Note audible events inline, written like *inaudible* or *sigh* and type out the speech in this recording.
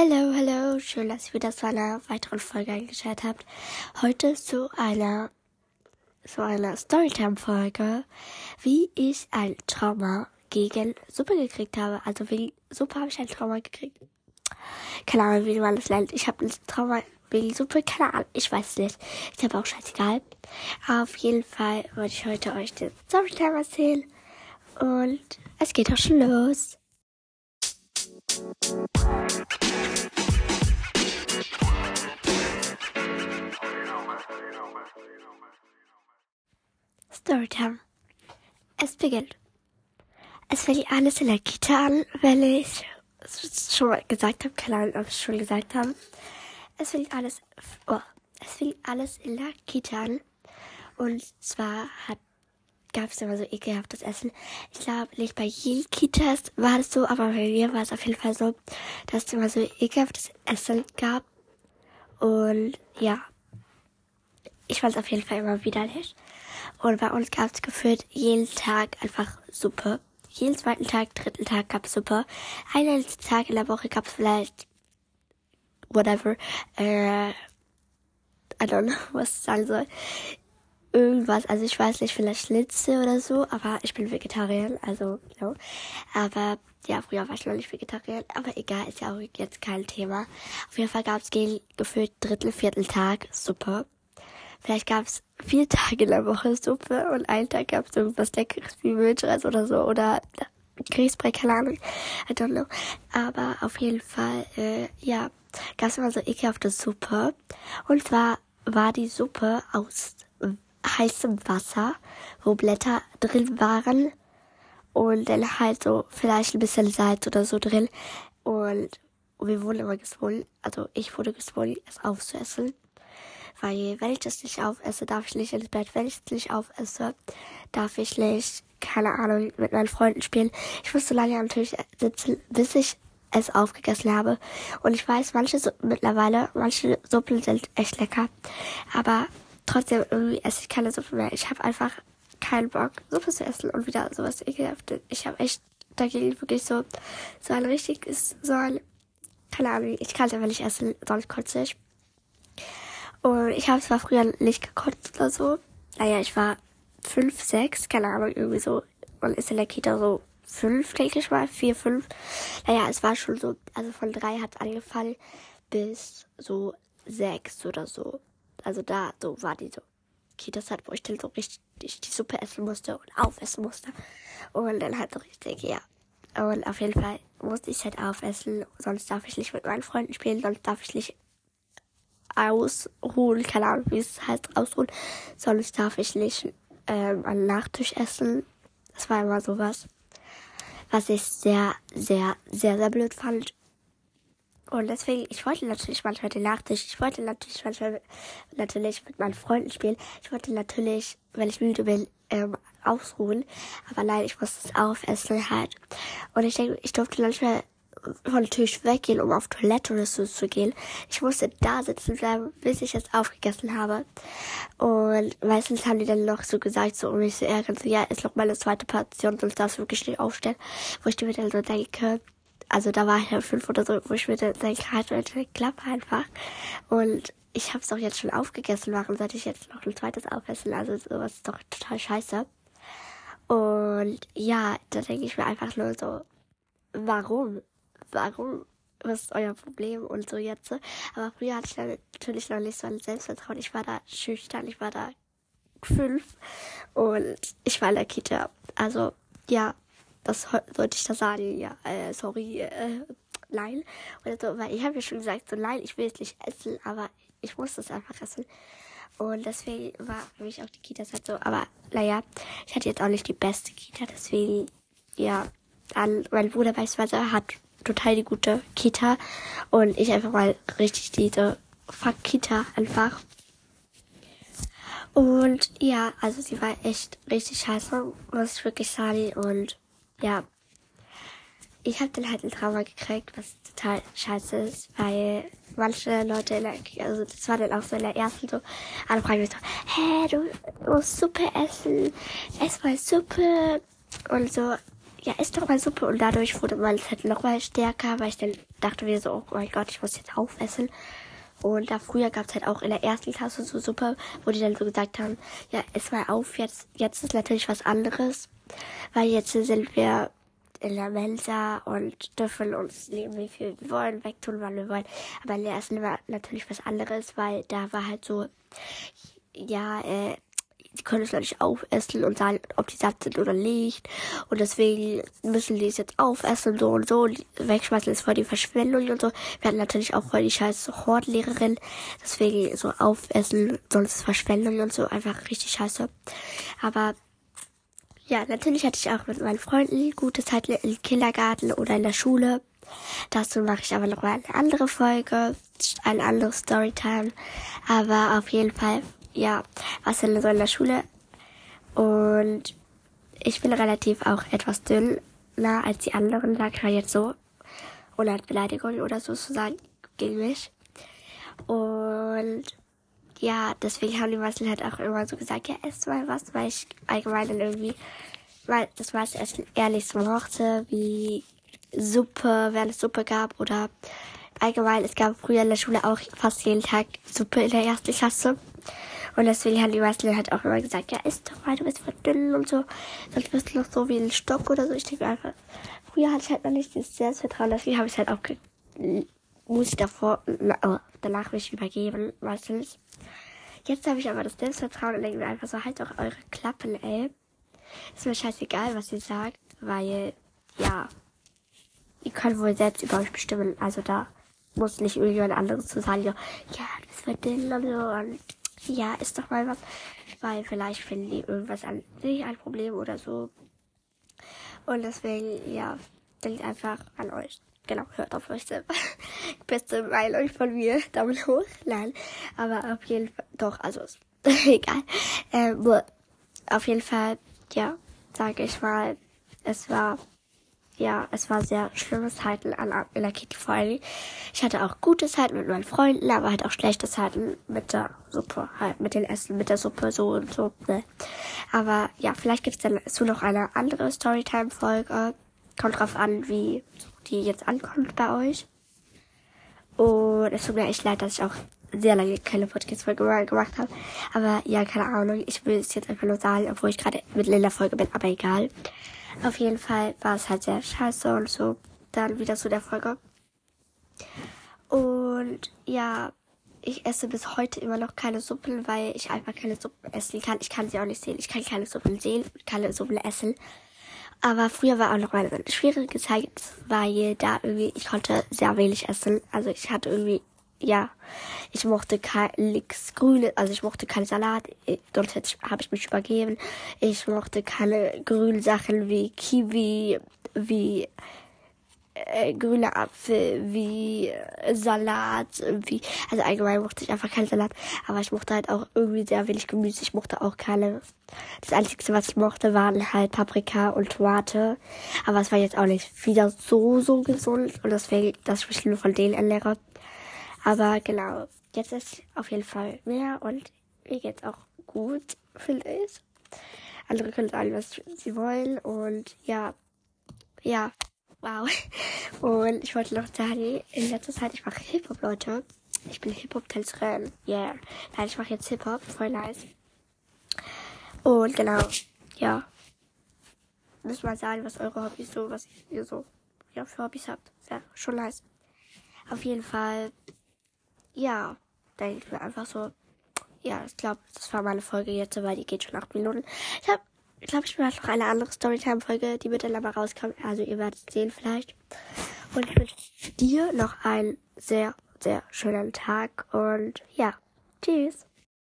Hallo, hallo, schön, dass ihr wieder zu einer weiteren Folge eingeschaltet habt. Heute zu einer, zu einer Storytime-Folge, wie ich ein Trauma gegen Suppe gekriegt habe. Also wegen Suppe habe ich ein Trauma gekriegt. Keine Ahnung, wie man das nennt. Ich habe ein Trauma wegen Suppe, keine Ahnung, ich weiß nicht. Ist aber auch scheißegal. Auf jeden Fall wollte ich heute euch den Storytime erzählen. Und es geht auch schon los. Storytime. Es beginnt. Es fängt alles in der Kita an, weil ich es schon mal gesagt habe, keine Ahnung, ob ich schon gesagt habe. Es fängt alles, oh, es fängt alles in der Kita an. Und zwar hat gab es immer so ekelhaftes Essen. Ich glaube, nicht bei jedem Kitas war das so, aber bei mir war es auf jeden Fall so, dass es immer so ekelhaftes Essen gab. Und ja, ich fand es auf jeden Fall immer widerlich. Und bei uns gab es gefühlt jeden Tag einfach Suppe. Jeden zweiten Tag, dritten Tag gab es Suppe. Einen Tag in der Woche gab es vielleicht whatever. Äh, I don't know, *laughs* was ich sagen soll irgendwas, also ich weiß nicht, vielleicht Schnitzel oder so, aber ich bin Vegetarier, also, no. Aber, ja, früher war ich noch nicht Vegetarier, aber egal, ist ja auch jetzt kein Thema. Auf jeden Fall gab es gefühlt Drittel, Viertel Tag Suppe. Vielleicht gab es vier Tage in der Woche Suppe und einen Tag gab es irgendwas Leckeres wie Milchreis oder so oder Grießbrei, keine Ahnung, I don't know. Aber auf jeden Fall, äh, ja, gab es immer so ekelhafte Suppe. Und zwar war die Suppe aus heißem Wasser, wo Blätter drin waren und dann halt so vielleicht ein bisschen Salz oder so drin und wir wurden immer gezwungen, also ich wurde gezwungen, es aufzuessen. Weil wenn ich das nicht aufesse, darf ich nicht ins Bett. Wenn ich es nicht aufesse, darf ich nicht, keine Ahnung, mit meinen Freunden spielen. Ich muss so lange natürlich sitzen, bis ich es aufgegessen habe. Und ich weiß, manche mittlerweile, manche Suppen sind echt lecker. Aber trotzdem irgendwie esse ich keine Suppe mehr. Ich habe einfach keinen Bock, Suppe zu essen und wieder sowas ekelhaftes. Ich habe echt dagegen wirklich so, so ein richtiges, so ein, keine Ahnung, ich kann es einfach nicht essen, sonst kotze ich. Und ich habe zwar früher nicht gekotzt oder so. Naja, ich war fünf, sechs, keine Ahnung, irgendwie so. Und ist in der Kita so fünf, denke ich mal, vier, fünf. Naja, es war schon so, also von drei hat angefangen bis so sechs oder so. Also da, so war die so Kita-Zeit, wo ich dann so richtig die Suppe essen musste und aufessen musste. Und dann halt so richtig, ja. Und auf jeden Fall musste ich halt aufessen, sonst darf ich nicht mit meinen Freunden spielen, sonst darf ich nicht ausruhen, keine Ahnung, wie es heißt, ausruhen, sonst darf ich nicht ähm, einen Nachtisch essen. Das war immer sowas, was ich sehr, sehr, sehr, sehr blöd fand. Und deswegen, ich wollte natürlich manchmal den Nachtisch, ich wollte natürlich manchmal natürlich mit meinen Freunden spielen. Ich wollte natürlich, wenn ich müde bin, ähm, ausruhen. Aber nein, ich musste es aufessen halt. Und ich denke, ich durfte manchmal von Tisch weggehen, um auf Toilette oder so zu gehen. Ich musste da sitzen bleiben, bis ich es aufgegessen habe. Und meistens haben die dann noch so gesagt, so um mich zu ärgern, so ja, ist noch meine zweite Portion, sonst darfst du wirklich nicht aufstellen. Wo ich mir dann so denke, also da war ich ja fünf oder so, wo ich mir dann denke, halt meine Klappe einfach. Und ich habe es doch jetzt schon aufgegessen, warum sollte ich jetzt noch ein zweites aufessen? Also sowas ist doch total scheiße. Und ja, da denke ich mir einfach nur so, warum? Warum? Was ist euer Problem? Und so jetzt. Aber früher hatte ich dann natürlich noch nicht so ein Selbstvertrauen. Ich war da schüchtern, ich war da fünf und ich war in der Kita. Also ja, was sollte ich da sagen? Ja, äh, sorry, äh, nein. Oder so, weil ich habe ja schon gesagt, so nein, ich will es nicht essen, aber ich muss es einfach essen. Und deswegen war für mich auch die Kita halt so. Aber naja, ich hatte jetzt auch nicht die beste Kita, deswegen, ja, dann, mein Bruder beispielsweise hat total die gute Kita und ich einfach mal richtig diese Fuck Kita einfach. Und ja, also sie war echt richtig scheiße, muss ich wirklich sagen. Und ja, ich habe dann halt ein Trauma gekriegt, was total scheiße ist, weil manche Leute, in der, also das war dann auch so in der ersten so, alle fragen mich so, hä, du musst Suppe essen, ess mal Suppe und so. ja, ist doch mal Suppe. Und dadurch wurde mein Zettel noch mal stärker, weil ich dann dachte mir so, oh mein Gott, ich muss jetzt aufessen. Und da früher gab es halt auch in der ersten Klasse so Suppe, wo die dann so gesagt haben, ja, ess mal auf, jetzt, jetzt ist natürlich was anderes. Weil jetzt sind wir in der Mensa und dürfen uns nehmen, wie viel wir wollen, wegtun, wann wir wollen. Aber in der ersten war natürlich was anderes, weil da war halt so, ja, äh, die können es natürlich aufessen und sagen, ob die satt sind oder nicht. Und deswegen müssen die es jetzt aufessen und so und so. Und wegschmeißen ist voll die Verschwendung und so. Wir hatten natürlich auch voll die scheiß Hortlehrerin. Deswegen so aufessen, sonst ist Verschwendung und so. Einfach richtig scheiße. Aber ja, natürlich hatte ich auch mit meinen Freunden gute Zeit im Kindergarten oder in der Schule. Dazu mache ich aber noch mal eine andere Folge, ein anderes Storytime. Aber auf jeden Fall, ja, was denn so in der Schule. Und ich bin relativ auch etwas dünner als die anderen, sag ich jetzt so. Oder Beleidigung oder so zu sagen gegen mich. Und ja, deswegen haben die meisten halt auch immer so gesagt, ja, esst mal was, weil ich allgemein dann irgendwie, weil das meiste Essen ehrlich so mochte, wie Suppe, wenn es Suppe gab oder allgemein, es gab früher in der Schule auch fast jeden Tag Suppe in der ersten Klasse. Und deswegen haben die meisten halt auch immer gesagt, ja, isst doch mal, du bist voll dünn und so. Sonst bist du noch so wie ein Stock oder so. Ich denke einfach, früher hatte ich halt noch nicht dieses Selbstvertrauen, deswegen habe ich halt auch, muss ich davor, danach mich übergeben, meistens. Jetzt habe ich aber das Selbstvertrauen und denke mir einfach so, halt doch eure Klappen, ey. Ist mir scheißegal, was ihr sagt, weil, ja, ihr könnt wohl selbst über euch bestimmen. Also da muss nicht irgendjemand anderes zu sagen, ja, du bist verdient und so und ja, ist doch mal was. Weil vielleicht finden die irgendwas an sich ein Problem oder so. Und deswegen, ja, denkt einfach an euch genau, hört auf euch selber. *laughs* Beste Meinung von mir, Daumen hoch, nein. Aber auf jeden Fall, doch, also *laughs* egal. Ähm, auf jeden Fall, ja, sage ich mal, es war, ja, es war sehr schlimme Zeiten an, in der Kitty-Folge. Ich hatte auch gute Zeiten mit meinen Freunden, aber halt auch schlechte Zeiten mit der Suppe, halt mit den Essen, mit der Suppe, so und so. Ne. Aber ja, vielleicht gibt's dann dazu noch eine andere Storytime-Folge. Kommt drauf an, wie die jetzt ankommt bei euch. Und es tut mir echt leid, dass ich auch sehr lange keine Podcast-Folge gemacht habe. Aber ja, keine Ahnung. Ich will es jetzt einfach nur sagen, obwohl ich gerade in der Folge bin, aber egal. Auf jeden Fall war es halt sehr scheiße und so. Dann wieder zu der Folge. Und ja, ich esse bis heute immer noch keine Suppen, weil ich einfach keine Suppen essen kann. Ich kann sie auch nicht sehen. Ich kann keine Suppen sehen, keine Suppen essen. Aber früher war auch noch mal eine schwierige Zeit, weil da irgendwie, ich konnte sehr wenig essen. Also ich hatte irgendwie, ja, ich mochte kein nix Grüne, also ich mochte keinen Salat, sonst habe ich mich übergeben. Ich mochte keine grünen Sachen wie Kiwi, wie äh, grüner Apfel, wie äh, Salat, wie, also allgemein mochte ich einfach keinen Salat, aber ich mochte halt auch irgendwie sehr wenig Gemüse. Ich mochte auch keine, das Einzige, was ich mochte, waren halt Paprika und Tomate, aber es war jetzt auch nicht wieder so, so gesund und deswegen, dass ich mich nur von denen ernähre. Aber genau, jetzt ist auf jeden Fall mehr und mir geht's auch gut, finde ich. Andere können sagen, was sie wollen und ja, ja. Wow. *laughs* Und ich wollte noch sagen, in letzter Zeit, ich mache Hip-Hop, Leute. Ich bin Hip-Hop-Tänzerin. Yeah. Nein, ich mache jetzt Hip-Hop. Voll nice. Und genau, ja. Müsst mal sagen, was eure Hobbys so, was ihr so, ja, für Hobbys habt. Ja, schon nice. Auf jeden Fall, ja, denken wir einfach so, ja, ich glaube, das war meine Folge jetzt, weil die geht schon acht Minuten. Ich habe ich glaube, ich mache noch eine andere Storytime-Folge, die wird dann aber rauskommen. Also ihr werdet sehen vielleicht. Und ich wünsche dir noch einen sehr, sehr schönen Tag. Und ja, tschüss.